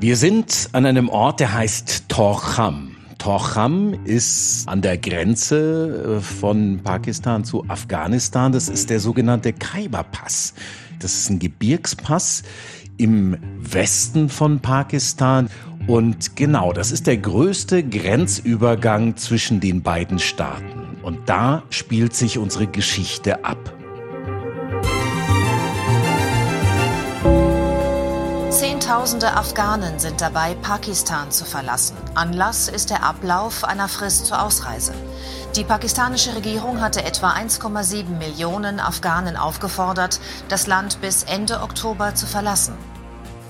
Wir sind an einem Ort, der heißt Torcham. Torcham ist an der Grenze äh, von Pakistan zu Afghanistan. Das ist der sogenannte Khyber-Pass. Das ist ein Gebirgspass im Westen von Pakistan. Und genau, das ist der größte Grenzübergang zwischen den beiden Staaten. Und da spielt sich unsere Geschichte ab. Zehntausende Afghanen sind dabei, Pakistan zu verlassen. Anlass ist der Ablauf einer Frist zur Ausreise. Die pakistanische Regierung hatte etwa 1,7 Millionen Afghanen aufgefordert, das Land bis Ende Oktober zu verlassen.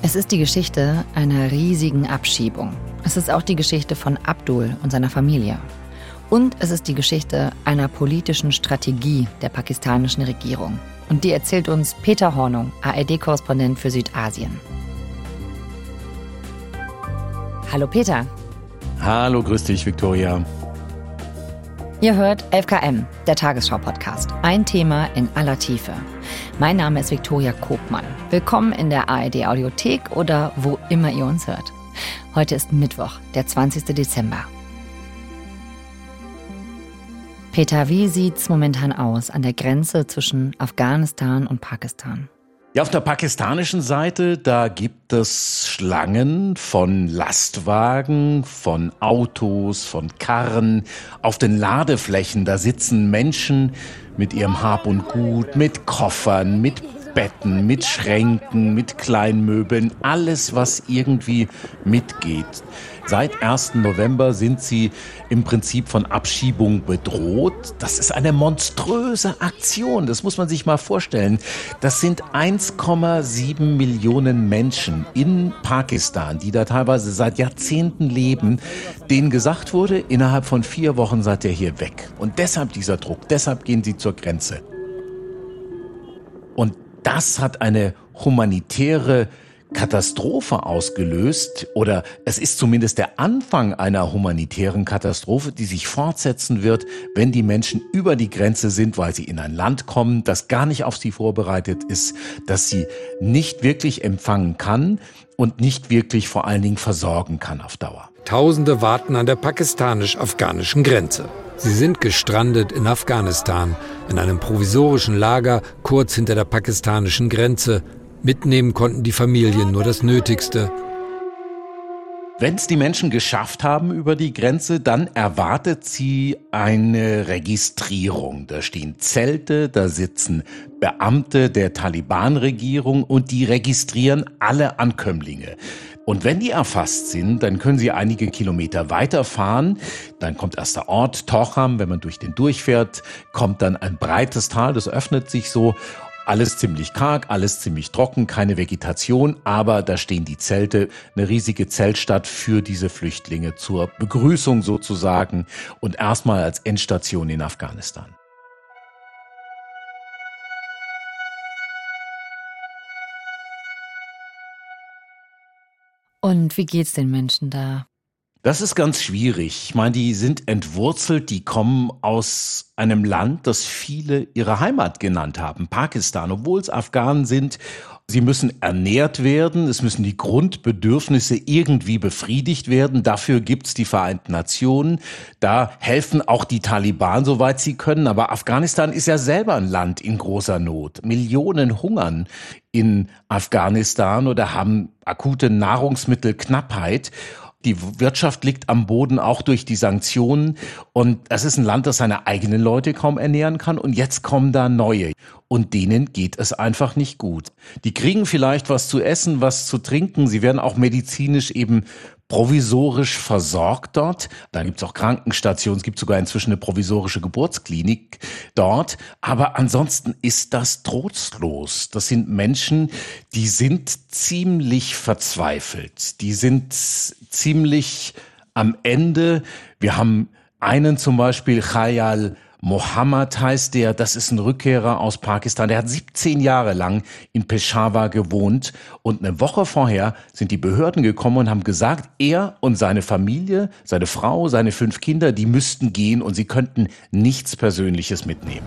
Es ist die Geschichte einer riesigen Abschiebung. Es ist auch die Geschichte von Abdul und seiner Familie. Und es ist die Geschichte einer politischen Strategie der pakistanischen Regierung. Und die erzählt uns Peter Hornung, ARD-Korrespondent für Südasien. Hallo Peter. Hallo, grüß dich, Viktoria. Ihr hört 11KM, der Tagesschau-Podcast. Ein Thema in aller Tiefe. Mein Name ist Viktoria Kobmann. Willkommen in der ARD-Audiothek oder wo immer ihr uns hört. Heute ist Mittwoch, der 20. Dezember. Peter, wie sieht's momentan aus an der Grenze zwischen Afghanistan und Pakistan? Ja, auf der pakistanischen Seite, da gibt es Schlangen von Lastwagen, von Autos, von Karren. Auf den Ladeflächen, da sitzen Menschen mit ihrem Hab und Gut, mit Koffern, mit Betten, mit Schränken, mit Kleinmöbeln, alles, was irgendwie mitgeht. Seit 1. November sind sie im Prinzip von Abschiebung bedroht. Das ist eine monströse Aktion, das muss man sich mal vorstellen. Das sind 1,7 Millionen Menschen in Pakistan, die da teilweise seit Jahrzehnten leben, denen gesagt wurde, innerhalb von vier Wochen seid ihr hier weg. Und deshalb dieser Druck, deshalb gehen sie zur Grenze. Das hat eine humanitäre Katastrophe ausgelöst oder es ist zumindest der Anfang einer humanitären Katastrophe, die sich fortsetzen wird, wenn die Menschen über die Grenze sind, weil sie in ein Land kommen, das gar nicht auf sie vorbereitet ist, das sie nicht wirklich empfangen kann und nicht wirklich vor allen Dingen versorgen kann auf Dauer. Tausende warten an der pakistanisch-afghanischen Grenze. Sie sind gestrandet in Afghanistan, in einem provisorischen Lager kurz hinter der pakistanischen Grenze, Mitnehmen konnten die Familien nur das Nötigste. Wenn es die Menschen geschafft haben über die Grenze, dann erwartet sie eine Registrierung. Da stehen Zelte, da sitzen Beamte der Taliban-Regierung und die registrieren alle Ankömmlinge. Und wenn die erfasst sind, dann können sie einige Kilometer weiterfahren. Dann kommt erst der Ort Tocham. Wenn man durch den durchfährt, kommt dann ein breites Tal, das öffnet sich so. Alles ziemlich karg, alles ziemlich trocken, keine Vegetation, aber da stehen die Zelte, eine riesige Zeltstadt für diese Flüchtlinge zur Begrüßung sozusagen und erstmal als Endstation in Afghanistan. Und wie geht's den Menschen da? Das ist ganz schwierig. Ich meine, die sind entwurzelt, die kommen aus einem Land, das viele ihre Heimat genannt haben, Pakistan, obwohl es Afghanen sind. Sie müssen ernährt werden, es müssen die Grundbedürfnisse irgendwie befriedigt werden. Dafür gibt's die Vereinten Nationen. Da helfen auch die Taliban, soweit sie können. Aber Afghanistan ist ja selber ein Land in großer Not. Millionen hungern in Afghanistan oder haben akute Nahrungsmittelknappheit. Die Wirtschaft liegt am Boden auch durch die Sanktionen. Und es ist ein Land, das seine eigenen Leute kaum ernähren kann. Und jetzt kommen da neue. Und denen geht es einfach nicht gut. Die kriegen vielleicht was zu essen, was zu trinken. Sie werden auch medizinisch eben provisorisch versorgt dort. Da gibt's auch Krankenstationen, es gibt sogar inzwischen eine provisorische Geburtsklinik dort. Aber ansonsten ist das trostlos. Das sind Menschen, die sind ziemlich verzweifelt. Die sind ziemlich am Ende. Wir haben einen zum Beispiel, Khayal Mohammed heißt der, das ist ein Rückkehrer aus Pakistan. Der hat 17 Jahre lang in Peshawar gewohnt und eine Woche vorher sind die Behörden gekommen und haben gesagt, er und seine Familie, seine Frau, seine fünf Kinder, die müssten gehen und sie könnten nichts Persönliches mitnehmen.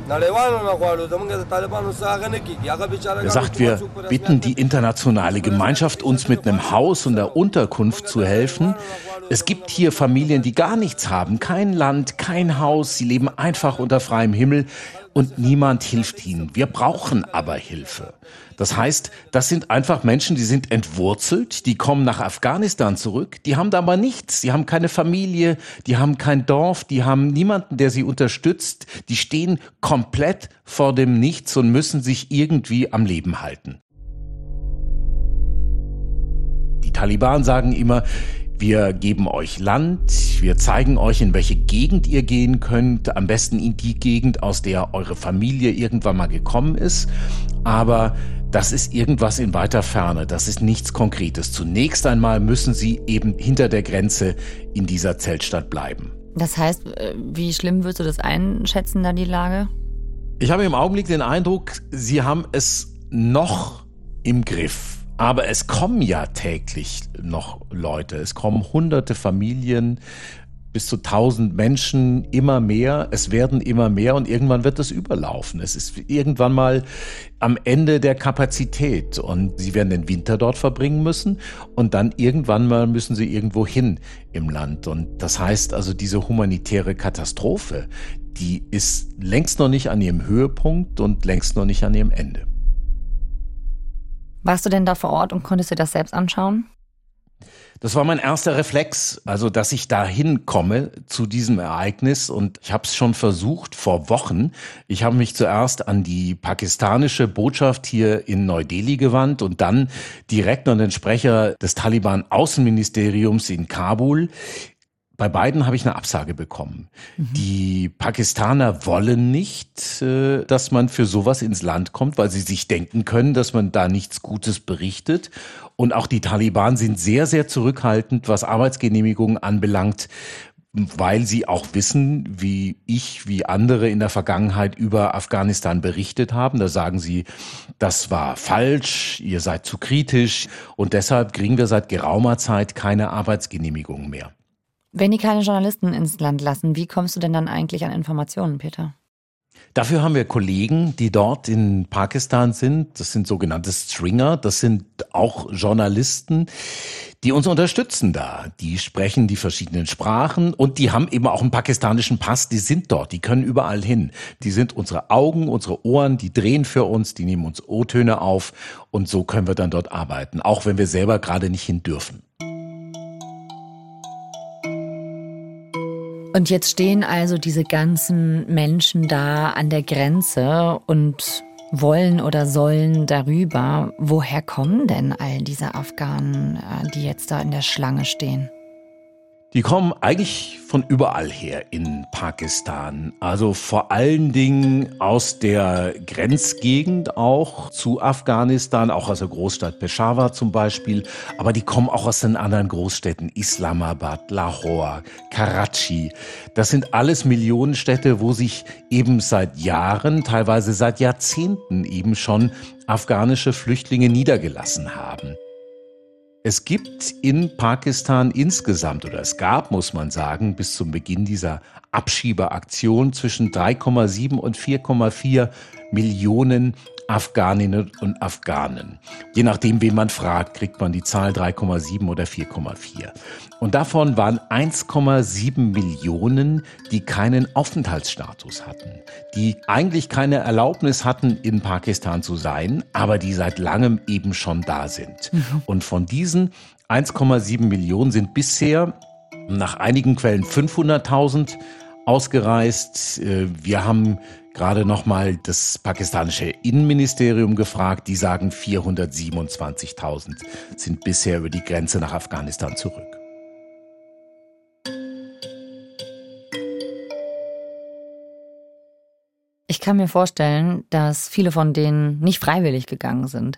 Er sagt, wir bitten die internationale Gemeinschaft, uns mit einem Haus und der Unterkunft zu helfen. Es gibt hier Familien, die gar nichts haben, kein Land, kein Haus, sie leben einfach unter freiem Himmel und niemand hilft ihnen. Wir brauchen aber Hilfe. Das heißt, das sind einfach Menschen, die sind entwurzelt, die kommen nach Afghanistan zurück, die haben da aber nichts, die haben keine Familie, die haben kein Dorf, die haben niemanden, der sie unterstützt, die stehen komplett vor dem Nichts und müssen sich irgendwie am Leben halten. Die Taliban sagen immer, wir geben euch Land, wir zeigen euch, in welche Gegend ihr gehen könnt, am besten in die Gegend, aus der eure Familie irgendwann mal gekommen ist. Aber das ist irgendwas in weiter Ferne, das ist nichts Konkretes. Zunächst einmal müssen sie eben hinter der Grenze in dieser Zeltstadt bleiben. Das heißt, äh, wie schlimm würdest du das einschätzen, da die Lage? Ich habe im Augenblick den Eindruck, sie haben es noch im Griff. Aber es kommen ja täglich noch Leute. Es kommen hunderte Familien, bis zu tausend Menschen, immer mehr. Es werden immer mehr und irgendwann wird es überlaufen. Es ist irgendwann mal am Ende der Kapazität und sie werden den Winter dort verbringen müssen und dann irgendwann mal müssen sie irgendwo hin im Land. Und das heißt also, diese humanitäre Katastrophe, die ist längst noch nicht an ihrem Höhepunkt und längst noch nicht an ihrem Ende. Warst du denn da vor Ort und konntest dir das selbst anschauen? Das war mein erster Reflex, also dass ich da hinkomme zu diesem Ereignis und ich habe es schon versucht vor Wochen. Ich habe mich zuerst an die pakistanische Botschaft hier in Neu-Delhi gewandt und dann direkt an den Sprecher des Taliban Außenministeriums in Kabul. Bei beiden habe ich eine Absage bekommen. Mhm. Die Pakistaner wollen nicht, äh, dass man für sowas ins Land kommt, weil sie sich denken können, dass man da nichts Gutes berichtet. Und auch die Taliban sind sehr, sehr zurückhaltend, was Arbeitsgenehmigungen anbelangt, weil sie auch wissen, wie ich, wie andere in der Vergangenheit über Afghanistan berichtet haben. Da sagen sie, das war falsch, ihr seid zu kritisch und deshalb kriegen wir seit geraumer Zeit keine Arbeitsgenehmigungen mehr. Wenn die keine Journalisten ins Land lassen, wie kommst du denn dann eigentlich an Informationen, Peter? Dafür haben wir Kollegen, die dort in Pakistan sind. Das sind sogenannte Stringer. Das sind auch Journalisten, die uns unterstützen da. Die sprechen die verschiedenen Sprachen und die haben eben auch einen pakistanischen Pass. Die sind dort. Die können überall hin. Die sind unsere Augen, unsere Ohren. Die drehen für uns. Die nehmen uns O-Töne auf. Und so können wir dann dort arbeiten. Auch wenn wir selber gerade nicht hin dürfen. Und jetzt stehen also diese ganzen Menschen da an der Grenze und wollen oder sollen darüber. Woher kommen denn all diese Afghanen, äh, die jetzt da in der Schlange stehen? Die kommen eigentlich von überall her in Pakistan. Also vor allen Dingen aus der Grenzgegend auch zu Afghanistan, auch aus der Großstadt Peshawar zum Beispiel. Aber die kommen auch aus den anderen Großstädten, Islamabad, Lahore, Karachi. Das sind alles Millionenstädte, wo sich eben seit Jahren, teilweise seit Jahrzehnten eben schon afghanische Flüchtlinge niedergelassen haben. Es gibt in Pakistan insgesamt, oder es gab, muss man sagen, bis zum Beginn dieser Abschieberaktion zwischen 3,7 und 4,4 Millionen Afghaninnen und Afghanen. Je nachdem, wen man fragt, kriegt man die Zahl 3,7 oder 4,4. Und davon waren 1,7 Millionen, die keinen Aufenthaltsstatus hatten, die eigentlich keine Erlaubnis hatten, in Pakistan zu sein, aber die seit langem eben schon da sind. Mhm. Und von diesen 1,7 Millionen sind bisher nach einigen Quellen 500.000 ausgereist. Äh, wir haben gerade nochmal das pakistanische Innenministerium gefragt. Die sagen 427.000 sind bisher über die Grenze nach Afghanistan zurück. Ich kann mir vorstellen, dass viele von denen nicht freiwillig gegangen sind.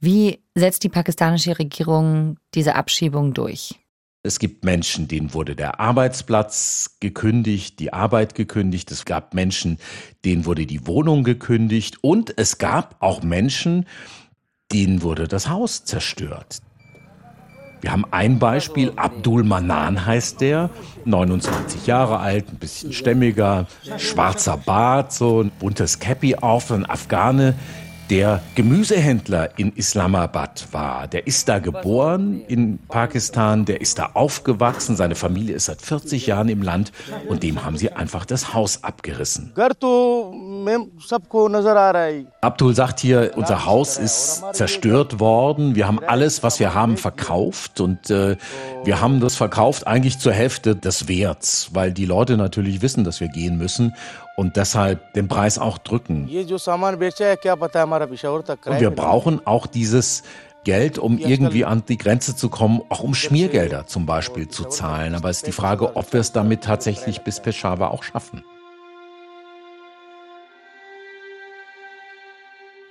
Wie setzt die pakistanische Regierung diese Abschiebung durch? Es gibt Menschen, denen wurde der Arbeitsplatz gekündigt, die Arbeit gekündigt. Es gab Menschen, denen wurde die Wohnung gekündigt. Und es gab auch Menschen, denen wurde das Haus zerstört. Wir haben ein Beispiel, Abdul Manan heißt der, 29 Jahre alt, ein bisschen stämmiger, schwarzer Bart, so ein buntes Cappy auf, ein Afghane, der Gemüsehändler in Islamabad war. Der ist da geboren in Pakistan, der ist da aufgewachsen, seine Familie ist seit 40 Jahren im Land und dem haben sie einfach das Haus abgerissen. Abdul sagt hier, unser Haus ist zerstört worden, wir haben alles, was wir haben, verkauft und äh, wir haben das verkauft eigentlich zur Hälfte des Werts, weil die Leute natürlich wissen, dass wir gehen müssen und deshalb den Preis auch drücken. Und wir brauchen auch dieses Geld, um irgendwie an die Grenze zu kommen, auch um Schmiergelder zum Beispiel zu zahlen. Aber es ist die Frage, ob wir es damit tatsächlich bis Peshawar auch schaffen.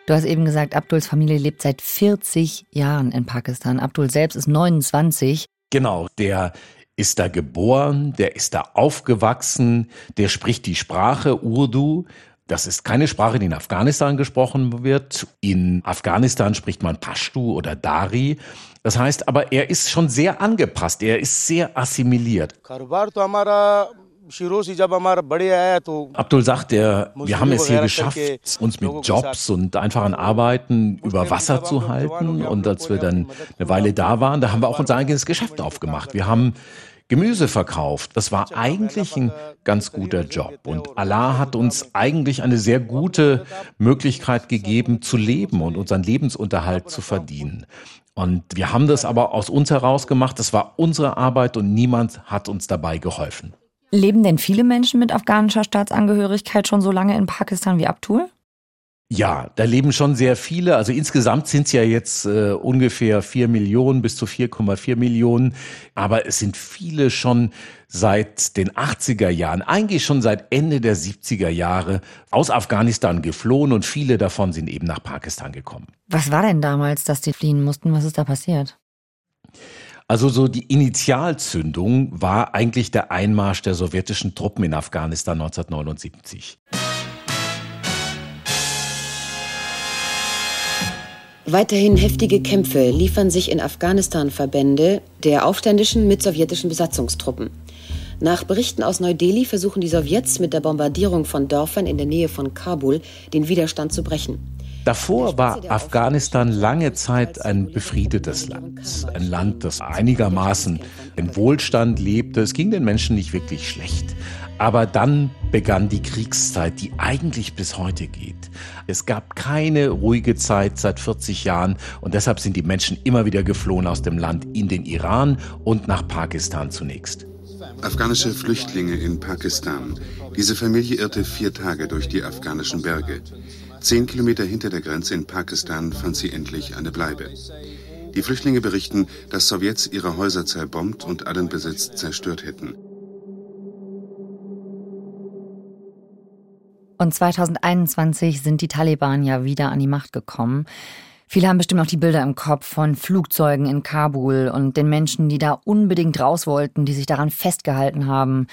Du hast eben gesagt, Abduls Familie lebt seit 40 Jahren in Pakistan. Abdul selbst ist 29. Genau, der ist da geboren, der ist da aufgewachsen, der spricht die Sprache Urdu. Das ist keine Sprache, die in Afghanistan gesprochen wird. In Afghanistan spricht man Pashtu oder Dari. Das heißt aber, er ist schon sehr angepasst, er ist sehr assimiliert. Abdul sagt, er, wir haben es hier geschafft, uns mit Jobs und einfachen Arbeiten über Wasser zu halten. Und als wir dann eine Weile da waren, da haben wir auch unser eigenes Geschäft aufgemacht. Wir haben Gemüse verkauft. Das war eigentlich ein ganz guter Job. Und Allah hat uns eigentlich eine sehr gute Möglichkeit gegeben, zu leben und unseren Lebensunterhalt zu verdienen. Und wir haben das aber aus uns heraus gemacht. Das war unsere Arbeit und niemand hat uns dabei geholfen. Leben denn viele Menschen mit afghanischer Staatsangehörigkeit schon so lange in Pakistan wie Abdul? Ja, da leben schon sehr viele. Also insgesamt sind es ja jetzt äh, ungefähr vier Millionen bis zu 4,4 Millionen. Aber es sind viele schon seit den 80er Jahren, eigentlich schon seit Ende der 70er Jahre aus Afghanistan geflohen und viele davon sind eben nach Pakistan gekommen. Was war denn damals, dass die fliehen mussten? Was ist da passiert? Also so die Initialzündung war eigentlich der Einmarsch der sowjetischen Truppen in Afghanistan 1979. Weiterhin heftige Kämpfe liefern sich in Afghanistan Verbände der Aufständischen mit sowjetischen Besatzungstruppen. Nach Berichten aus Neu-Delhi versuchen die Sowjets mit der Bombardierung von Dörfern in der Nähe von Kabul den Widerstand zu brechen. Davor war Afghanistan lange Zeit ein befriedetes Land. Ein Land, das einigermaßen in Wohlstand lebte. Es ging den Menschen nicht wirklich schlecht. Aber dann begann die Kriegszeit, die eigentlich bis heute geht. Es gab keine ruhige Zeit seit 40 Jahren und deshalb sind die Menschen immer wieder geflohen aus dem Land in den Iran und nach Pakistan zunächst. Afghanische Flüchtlinge in Pakistan. Diese Familie irrte vier Tage durch die afghanischen Berge. Zehn Kilometer hinter der Grenze in Pakistan fand sie endlich eine Bleibe. Die Flüchtlinge berichten, dass Sowjets ihre Häuser zerbombt und allen Besitz zerstört hätten. Und 2021 sind die Taliban ja wieder an die Macht gekommen. Viele haben bestimmt noch die Bilder im Kopf von Flugzeugen in Kabul und den Menschen, die da unbedingt raus wollten, die sich daran festgehalten haben.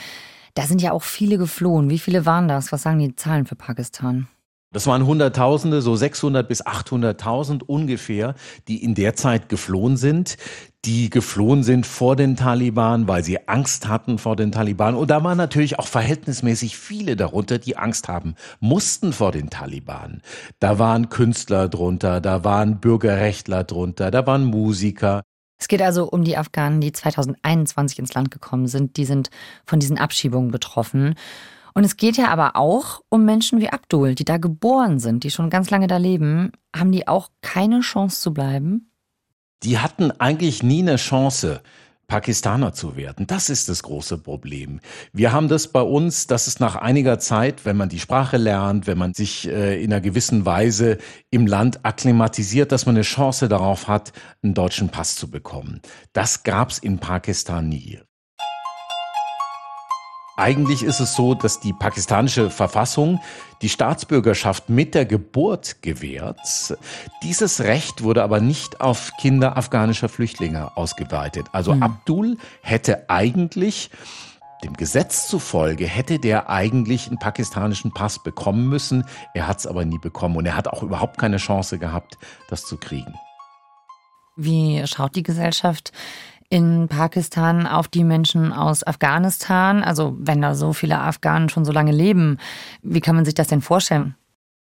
Da sind ja auch viele geflohen. Wie viele waren das? Was sagen die Zahlen für Pakistan? Das waren Hunderttausende, so 600 bis 800.000 ungefähr, die in der Zeit geflohen sind, die geflohen sind vor den Taliban, weil sie Angst hatten vor den Taliban. Und da waren natürlich auch verhältnismäßig viele darunter, die Angst haben mussten vor den Taliban. Da waren Künstler drunter, da waren Bürgerrechtler drunter, da waren Musiker. Es geht also um die Afghanen, die 2021 ins Land gekommen sind. Die sind von diesen Abschiebungen betroffen. Und es geht ja aber auch um Menschen wie Abdul, die da geboren sind, die schon ganz lange da leben. Haben die auch keine Chance zu bleiben? Die hatten eigentlich nie eine Chance. Pakistaner zu werden. Das ist das große Problem. Wir haben das bei uns, dass es nach einiger Zeit, wenn man die Sprache lernt, wenn man sich äh, in einer gewissen Weise im Land akklimatisiert, dass man eine Chance darauf hat, einen deutschen Pass zu bekommen. Das gab's in Pakistan nie. Eigentlich ist es so, dass die pakistanische Verfassung die Staatsbürgerschaft mit der Geburt gewährt. Dieses Recht wurde aber nicht auf Kinder afghanischer Flüchtlinge ausgeweitet. Also mhm. Abdul hätte eigentlich dem Gesetz zufolge hätte der eigentlich einen pakistanischen Pass bekommen müssen. Er hat es aber nie bekommen und er hat auch überhaupt keine Chance gehabt, das zu kriegen. Wie schaut die Gesellschaft in Pakistan auf die Menschen aus Afghanistan? Also wenn da so viele Afghanen schon so lange leben, wie kann man sich das denn vorstellen?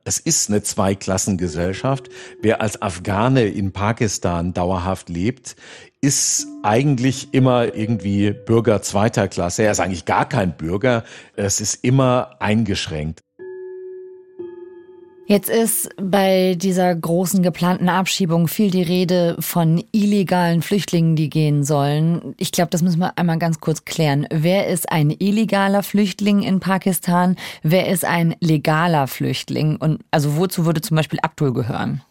Es ist eine Zweiklassengesellschaft. Wer als Afghane in Pakistan dauerhaft lebt, ist eigentlich immer irgendwie Bürger zweiter Klasse. Er ist eigentlich gar kein Bürger. Es ist immer eingeschränkt. Jetzt ist bei dieser großen geplanten Abschiebung viel die Rede von illegalen Flüchtlingen, die gehen sollen. Ich glaube, das müssen wir einmal ganz kurz klären. Wer ist ein illegaler Flüchtling in Pakistan? Wer ist ein legaler Flüchtling? Und also wozu würde zum Beispiel Abdul gehören?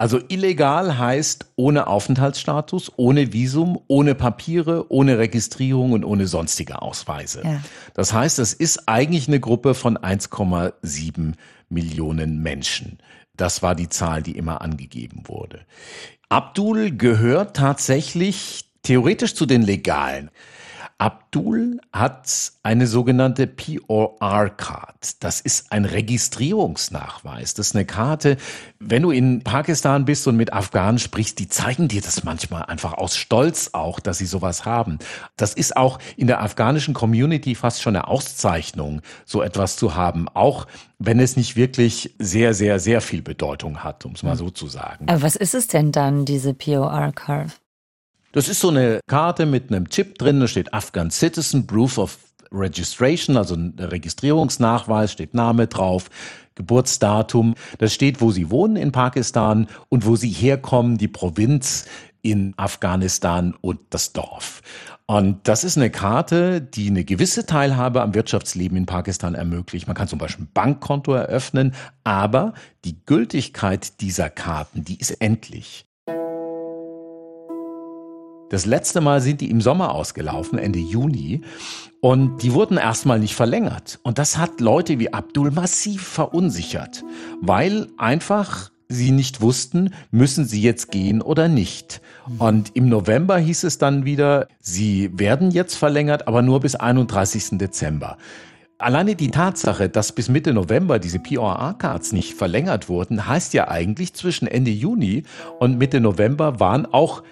Also illegal heißt ohne Aufenthaltsstatus, ohne Visum, ohne Papiere, ohne Registrierung und ohne sonstige Ausweise. Ja. Das heißt, es ist eigentlich eine Gruppe von 1,7 Millionen Menschen. Das war die Zahl, die immer angegeben wurde. Abdul gehört tatsächlich theoretisch zu den Legalen. Abdul hat eine sogenannte POR-Card. Das ist ein Registrierungsnachweis. Das ist eine Karte, wenn du in Pakistan bist und mit Afghanen sprichst, die zeigen dir das manchmal einfach aus Stolz auch, dass sie sowas haben. Das ist auch in der afghanischen Community fast schon eine Auszeichnung, so etwas zu haben. Auch wenn es nicht wirklich sehr, sehr, sehr viel Bedeutung hat, um es mal hm. so zu sagen. Aber was ist es denn dann, diese POR-Card? Das ist so eine Karte mit einem Chip drin, da steht Afghan Citizen, Proof of Registration, also ein Registrierungsnachweis, steht Name drauf, Geburtsdatum. Das steht, wo sie wohnen in Pakistan und wo sie herkommen, die Provinz in Afghanistan und das Dorf. Und das ist eine Karte, die eine gewisse Teilhabe am Wirtschaftsleben in Pakistan ermöglicht. Man kann zum Beispiel ein Bankkonto eröffnen, aber die Gültigkeit dieser Karten, die ist endlich. Das letzte Mal sind die im Sommer ausgelaufen, Ende Juni. Und die wurden erstmal nicht verlängert. Und das hat Leute wie Abdul massiv verunsichert, weil einfach sie nicht wussten, müssen sie jetzt gehen oder nicht. Und im November hieß es dann wieder, sie werden jetzt verlängert, aber nur bis 31. Dezember. Alleine die Tatsache, dass bis Mitte November diese POA-Cards nicht verlängert wurden, heißt ja eigentlich, zwischen Ende Juni und Mitte November waren auch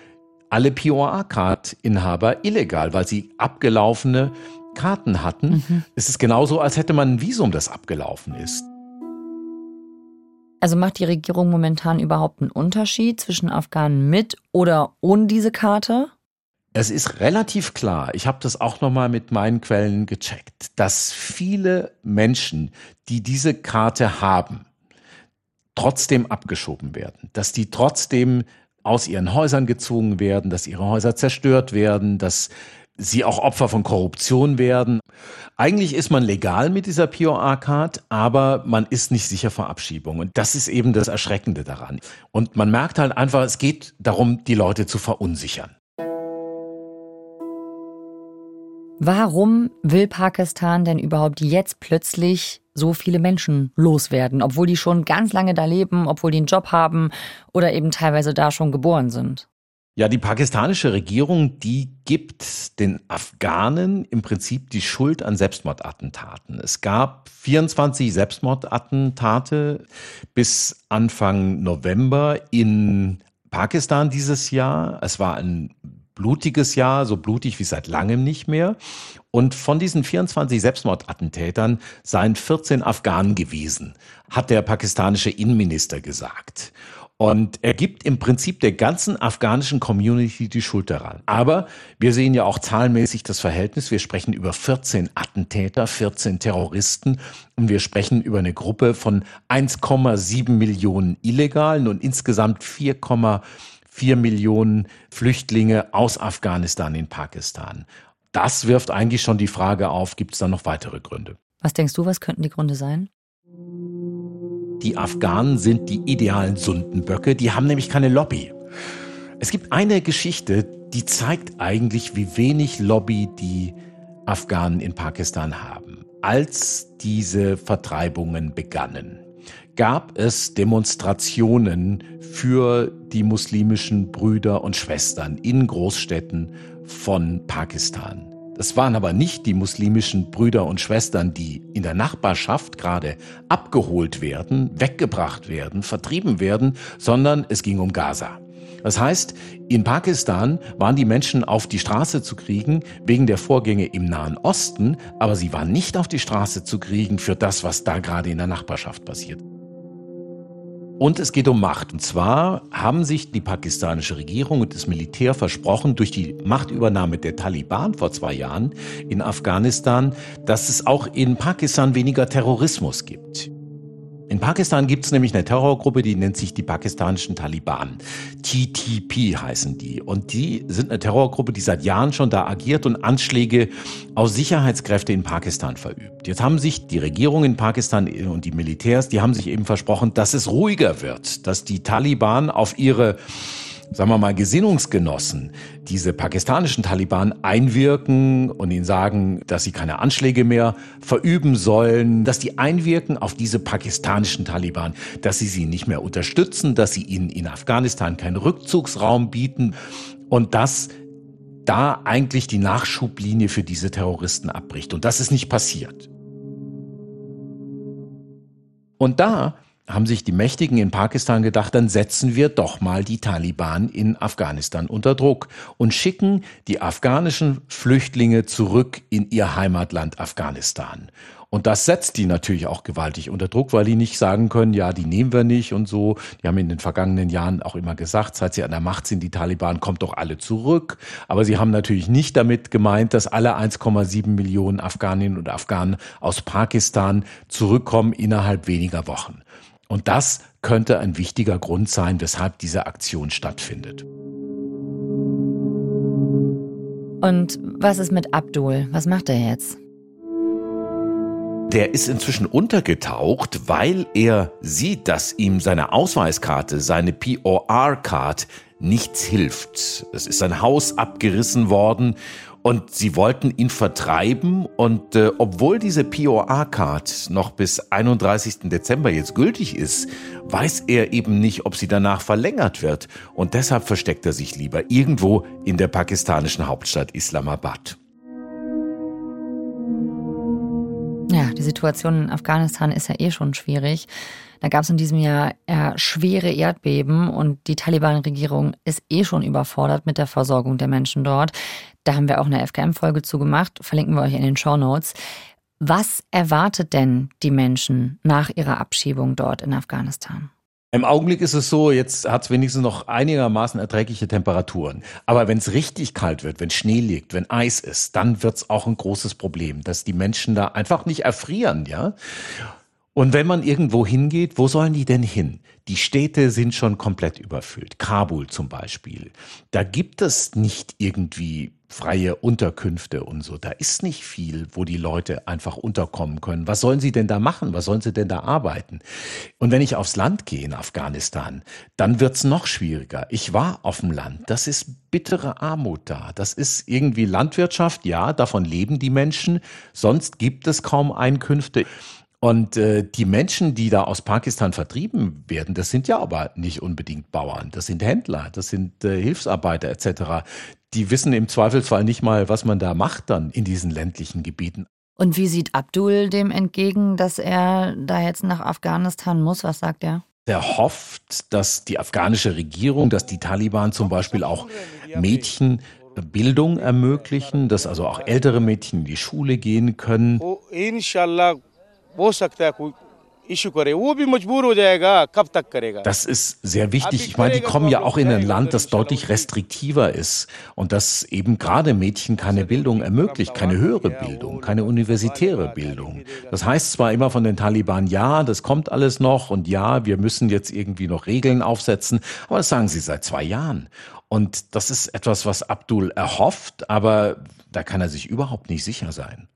alle POA-Card-Inhaber illegal, weil sie abgelaufene Karten hatten. Mhm. Es ist genauso, als hätte man ein Visum, das abgelaufen ist. Also macht die Regierung momentan überhaupt einen Unterschied zwischen Afghanen mit oder ohne diese Karte? Es ist relativ klar, ich habe das auch nochmal mit meinen Quellen gecheckt, dass viele Menschen, die diese Karte haben, trotzdem abgeschoben werden, dass die trotzdem aus ihren Häusern gezogen werden, dass ihre Häuser zerstört werden, dass sie auch Opfer von Korruption werden. Eigentlich ist man legal mit dieser POA-Card, aber man ist nicht sicher vor Abschiebung. Und das ist eben das Erschreckende daran. Und man merkt halt einfach, es geht darum, die Leute zu verunsichern. Warum will Pakistan denn überhaupt jetzt plötzlich so viele Menschen loswerden, obwohl die schon ganz lange da leben, obwohl die einen Job haben oder eben teilweise da schon geboren sind? Ja, die pakistanische Regierung, die gibt den Afghanen im Prinzip die Schuld an Selbstmordattentaten. Es gab 24 Selbstmordattentate bis Anfang November in Pakistan dieses Jahr. Es war ein blutiges Jahr, so blutig wie seit langem nicht mehr. Und von diesen 24 Selbstmordattentätern seien 14 Afghanen gewesen, hat der pakistanische Innenminister gesagt. Und er gibt im Prinzip der ganzen afghanischen Community die Schuld daran. Aber wir sehen ja auch zahlenmäßig das Verhältnis. Wir sprechen über 14 Attentäter, 14 Terroristen und wir sprechen über eine Gruppe von 1,7 Millionen Illegalen und insgesamt 4, vier Millionen Flüchtlinge aus Afghanistan in Pakistan. Das wirft eigentlich schon die Frage auf, gibt es da noch weitere Gründe? Was denkst du, was könnten die Gründe sein? Die Afghanen sind die idealen Sundenböcke, die haben nämlich keine Lobby. Es gibt eine Geschichte, die zeigt eigentlich, wie wenig Lobby die Afghanen in Pakistan haben. Als diese Vertreibungen begannen, gab es Demonstrationen für die muslimischen Brüder und Schwestern in Großstädten von Pakistan. Das waren aber nicht die muslimischen Brüder und Schwestern, die in der Nachbarschaft gerade abgeholt werden, weggebracht werden, vertrieben werden, sondern es ging um Gaza. Das heißt, in Pakistan waren die Menschen auf die Straße zu kriegen wegen der Vorgänge im Nahen Osten, aber sie waren nicht auf die Straße zu kriegen für das, was da gerade in der Nachbarschaft passiert. Und es geht um Macht. Und zwar haben sich die pakistanische Regierung und das Militär versprochen, durch die Machtübernahme der Taliban vor zwei Jahren in Afghanistan, dass es auch in Pakistan weniger Terrorismus gibt. In Pakistan gibt es nämlich eine Terrorgruppe, die nennt sich die pakistanischen Taliban. TTP heißen die. Und die sind eine Terrorgruppe, die seit Jahren schon da agiert und Anschläge aus Sicherheitskräfte in Pakistan verübt. Jetzt haben sich die Regierung in Pakistan und die Militärs, die haben sich eben versprochen, dass es ruhiger wird, dass die Taliban auf ihre sagen wir mal, Gesinnungsgenossen, diese pakistanischen Taliban einwirken und ihnen sagen, dass sie keine Anschläge mehr verüben sollen, dass die einwirken auf diese pakistanischen Taliban, dass sie sie nicht mehr unterstützen, dass sie ihnen in Afghanistan keinen Rückzugsraum bieten und dass da eigentlich die Nachschublinie für diese Terroristen abbricht. Und das ist nicht passiert. Und da haben sich die Mächtigen in Pakistan gedacht, dann setzen wir doch mal die Taliban in Afghanistan unter Druck und schicken die afghanischen Flüchtlinge zurück in ihr Heimatland Afghanistan. Und das setzt die natürlich auch gewaltig unter Druck, weil die nicht sagen können, ja, die nehmen wir nicht und so. Die haben in den vergangenen Jahren auch immer gesagt, seit sie an der Macht sind, die Taliban, kommt doch alle zurück. Aber sie haben natürlich nicht damit gemeint, dass alle 1,7 Millionen Afghaninnen und Afghanen aus Pakistan zurückkommen innerhalb weniger Wochen. Und das könnte ein wichtiger Grund sein, weshalb diese Aktion stattfindet. Und was ist mit Abdul? Was macht er jetzt? Der ist inzwischen untergetaucht, weil er sieht, dass ihm seine Ausweiskarte, seine POR-Card nichts hilft. Es ist sein Haus abgerissen worden und sie wollten ihn vertreiben und äh, obwohl diese POA-Card noch bis 31. Dezember jetzt gültig ist, weiß er eben nicht, ob sie danach verlängert wird und deshalb versteckt er sich lieber irgendwo in der pakistanischen Hauptstadt Islamabad. Die Situation in Afghanistan ist ja eh schon schwierig. Da gab es in diesem Jahr schwere Erdbeben und die Taliban-Regierung ist eh schon überfordert mit der Versorgung der Menschen dort. Da haben wir auch eine FKM-Folge zu gemacht, verlinken wir euch in den Show Notes. Was erwartet denn die Menschen nach ihrer Abschiebung dort in Afghanistan? Im Augenblick ist es so, jetzt hat es wenigstens noch einigermaßen erträgliche Temperaturen. Aber wenn es richtig kalt wird, wenn Schnee liegt, wenn Eis ist, dann wird es auch ein großes Problem, dass die Menschen da einfach nicht erfrieren, ja. Und wenn man irgendwo hingeht, wo sollen die denn hin? Die Städte sind schon komplett überfüllt. Kabul zum Beispiel. Da gibt es nicht irgendwie freie Unterkünfte und so. Da ist nicht viel, wo die Leute einfach unterkommen können. Was sollen sie denn da machen? Was sollen sie denn da arbeiten? Und wenn ich aufs Land gehe in Afghanistan, dann wird's noch schwieriger. Ich war auf dem Land. Das ist bittere Armut da. Das ist irgendwie Landwirtschaft. Ja, davon leben die Menschen. Sonst gibt es kaum Einkünfte. Und äh, die Menschen, die da aus Pakistan vertrieben werden, das sind ja aber nicht unbedingt Bauern, das sind Händler, das sind äh, Hilfsarbeiter etc. Die wissen im Zweifelsfall nicht mal, was man da macht dann in diesen ländlichen Gebieten. Und wie sieht Abdul dem entgegen, dass er da jetzt nach Afghanistan muss? Was sagt er? Er hofft, dass die afghanische Regierung, dass die Taliban zum Beispiel auch Mädchen Bildung ermöglichen, dass also auch ältere Mädchen in die Schule gehen können. Das ist sehr wichtig. Ich meine, die kommen ja auch in ein Land, das deutlich restriktiver ist und das eben gerade Mädchen keine Bildung ermöglicht, keine höhere Bildung, keine universitäre Bildung. Das heißt zwar immer von den Taliban, ja, das kommt alles noch und ja, wir müssen jetzt irgendwie noch Regeln aufsetzen, aber das sagen sie seit zwei Jahren. Und das ist etwas, was Abdul erhofft, aber da kann er sich überhaupt nicht sicher sein.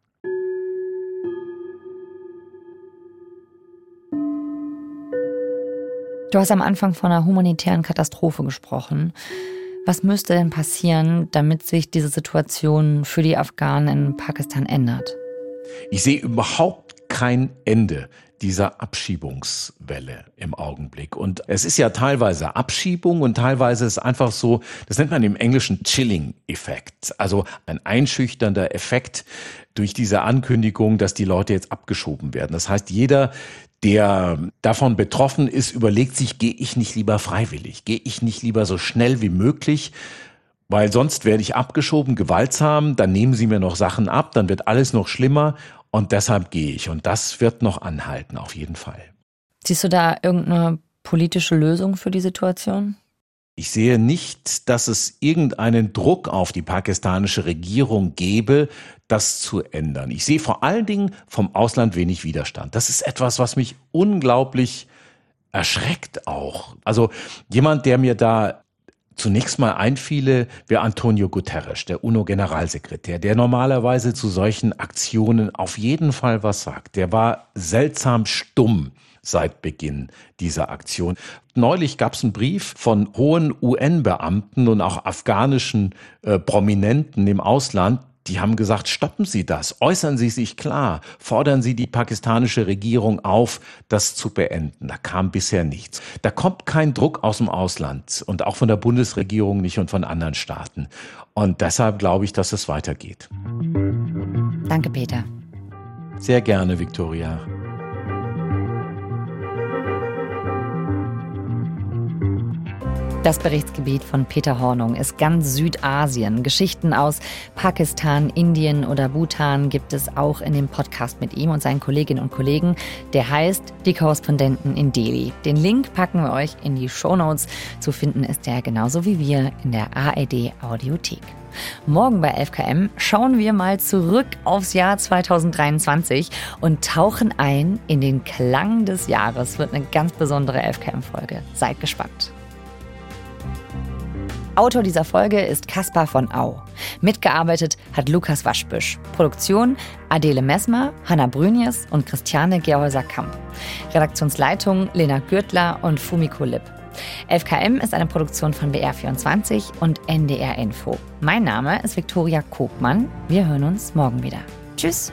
Du hast am Anfang von einer humanitären Katastrophe gesprochen. Was müsste denn passieren, damit sich diese Situation für die Afghanen in Pakistan ändert? Ich sehe überhaupt kein Ende dieser Abschiebungswelle im Augenblick. Und es ist ja teilweise Abschiebung und teilweise ist einfach so, das nennt man im Englischen Chilling-Effekt. Also ein einschüchternder Effekt durch diese Ankündigung, dass die Leute jetzt abgeschoben werden. Das heißt, jeder, der davon betroffen ist, überlegt sich, gehe ich nicht lieber freiwillig? Gehe ich nicht lieber so schnell wie möglich? Weil sonst werde ich abgeschoben, gewaltsam, dann nehmen sie mir noch Sachen ab, dann wird alles noch schlimmer und deshalb gehe ich. Und das wird noch anhalten, auf jeden Fall. Siehst du da irgendeine politische Lösung für die Situation? Ich sehe nicht, dass es irgendeinen Druck auf die pakistanische Regierung gäbe, das zu ändern. Ich sehe vor allen Dingen vom Ausland wenig Widerstand. Das ist etwas, was mich unglaublich erschreckt auch. Also jemand, der mir da zunächst mal einfiele, wäre Antonio Guterres, der UNO-Generalsekretär, der normalerweise zu solchen Aktionen auf jeden Fall was sagt. Der war seltsam stumm seit Beginn dieser Aktion. Neulich gab es einen Brief von hohen UN-Beamten und auch afghanischen äh, Prominenten im Ausland, die haben gesagt, stoppen Sie das, äußern Sie sich klar, fordern Sie die pakistanische Regierung auf, das zu beenden. Da kam bisher nichts. Da kommt kein Druck aus dem Ausland und auch von der Bundesregierung nicht und von anderen Staaten. Und deshalb glaube ich, dass es weitergeht. Danke, Peter. Sehr gerne, Viktoria. Das Berichtsgebiet von Peter Hornung ist ganz Südasien. Geschichten aus Pakistan, Indien oder Bhutan gibt es auch in dem Podcast mit ihm und seinen Kolleginnen und Kollegen. Der heißt Die Korrespondenten in Delhi. Den Link packen wir euch in die Show Notes. Zu finden ist der genauso wie wir in der ARD Audiothek. Morgen bei 11KM schauen wir mal zurück aufs Jahr 2023 und tauchen ein in den Klang des Jahres. Wird eine ganz besondere 11KM-Folge. Seid gespannt. Autor dieser Folge ist Caspar von Au. Mitgearbeitet hat Lukas Waschbüsch. Produktion Adele Messmer, Hanna Brünjes und Christiane Gerhäuser-Kamp. Redaktionsleitung Lena Gürtler und Fumiko Lipp. 11KM ist eine Produktion von BR24 und NDR Info. Mein Name ist Viktoria Kogmann. Wir hören uns morgen wieder. Tschüss.